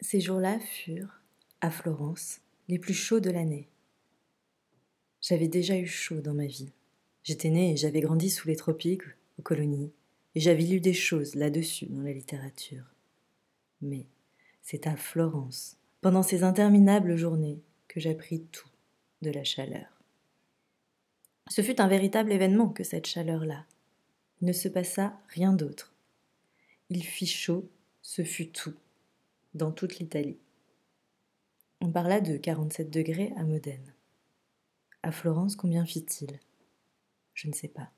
Ces jours-là furent, à Florence, les plus chauds de l'année. J'avais déjà eu chaud dans ma vie. J'étais née et j'avais grandi sous les tropiques, aux colonies, et j'avais lu des choses là-dessus dans la littérature. Mais c'est à Florence, pendant ces interminables journées, que j'appris tout de la chaleur. Ce fut un véritable événement que cette chaleur-là. Il ne se passa rien d'autre. Il fit chaud, ce fut tout, dans toute l'Italie. On parla de 47 degrés à Modène. À Florence, combien fit-il? Je ne sais pas.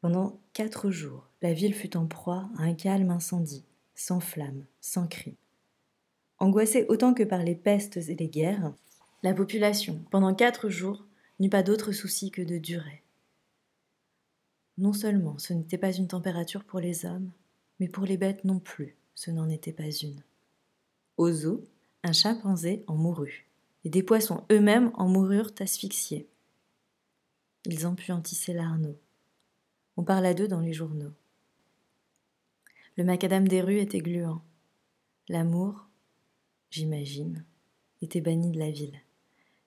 Pendant quatre jours, la ville fut en proie à un calme incendie, sans flammes, sans cris. Angoissée autant que par les pestes et les guerres, la population, pendant quatre jours, n'eut pas d'autre souci que de durer. Non seulement ce n'était pas une température pour les hommes, mais pour les bêtes non plus, ce n'en était pas une. Aux eaux, un chimpanzé en mourut, et des poissons eux-mêmes en moururent asphyxiés. Ils empuantissaient l'Arnaud. On parla d'eux dans les journaux. Le macadam des rues était gluant. L'amour, j'imagine, était banni de la ville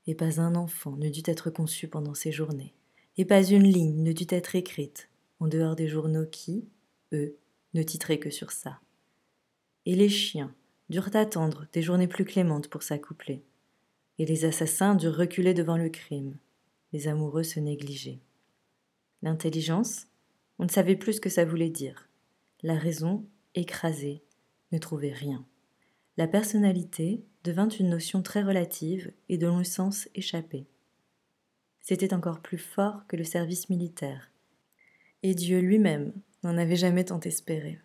et pas un enfant ne dut être conçu pendant ces journées, et pas une ligne ne dut être écrite, en dehors des journaux qui, eux, ne titraient que sur ça. Et les chiens durent attendre des journées plus clémentes pour s'accoupler, et les assassins durent reculer devant le crime, les amoureux se négligeaient. L'intelligence, on ne savait plus ce que ça voulait dire. La raison, écrasée, ne trouvait rien. La personnalité, devint une notion très relative et dont le sens échappait. C'était encore plus fort que le service militaire, et Dieu lui-même n'en avait jamais tant espéré.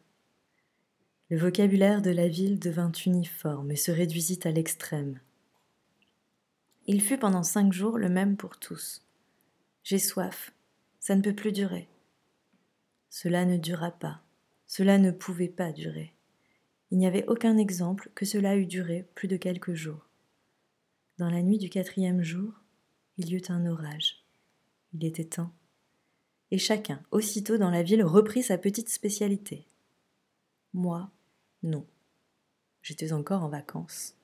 Le vocabulaire de la ville devint uniforme et se réduisit à l'extrême. Il fut pendant cinq jours le même pour tous. J'ai soif, ça ne peut plus durer. Cela ne dura pas, cela ne pouvait pas durer. Il n'y avait aucun exemple que cela eût duré plus de quelques jours. Dans la nuit du quatrième jour, il y eut un orage. Il était temps. Et chacun, aussitôt dans la ville, reprit sa petite spécialité. Moi, non. J'étais encore en vacances.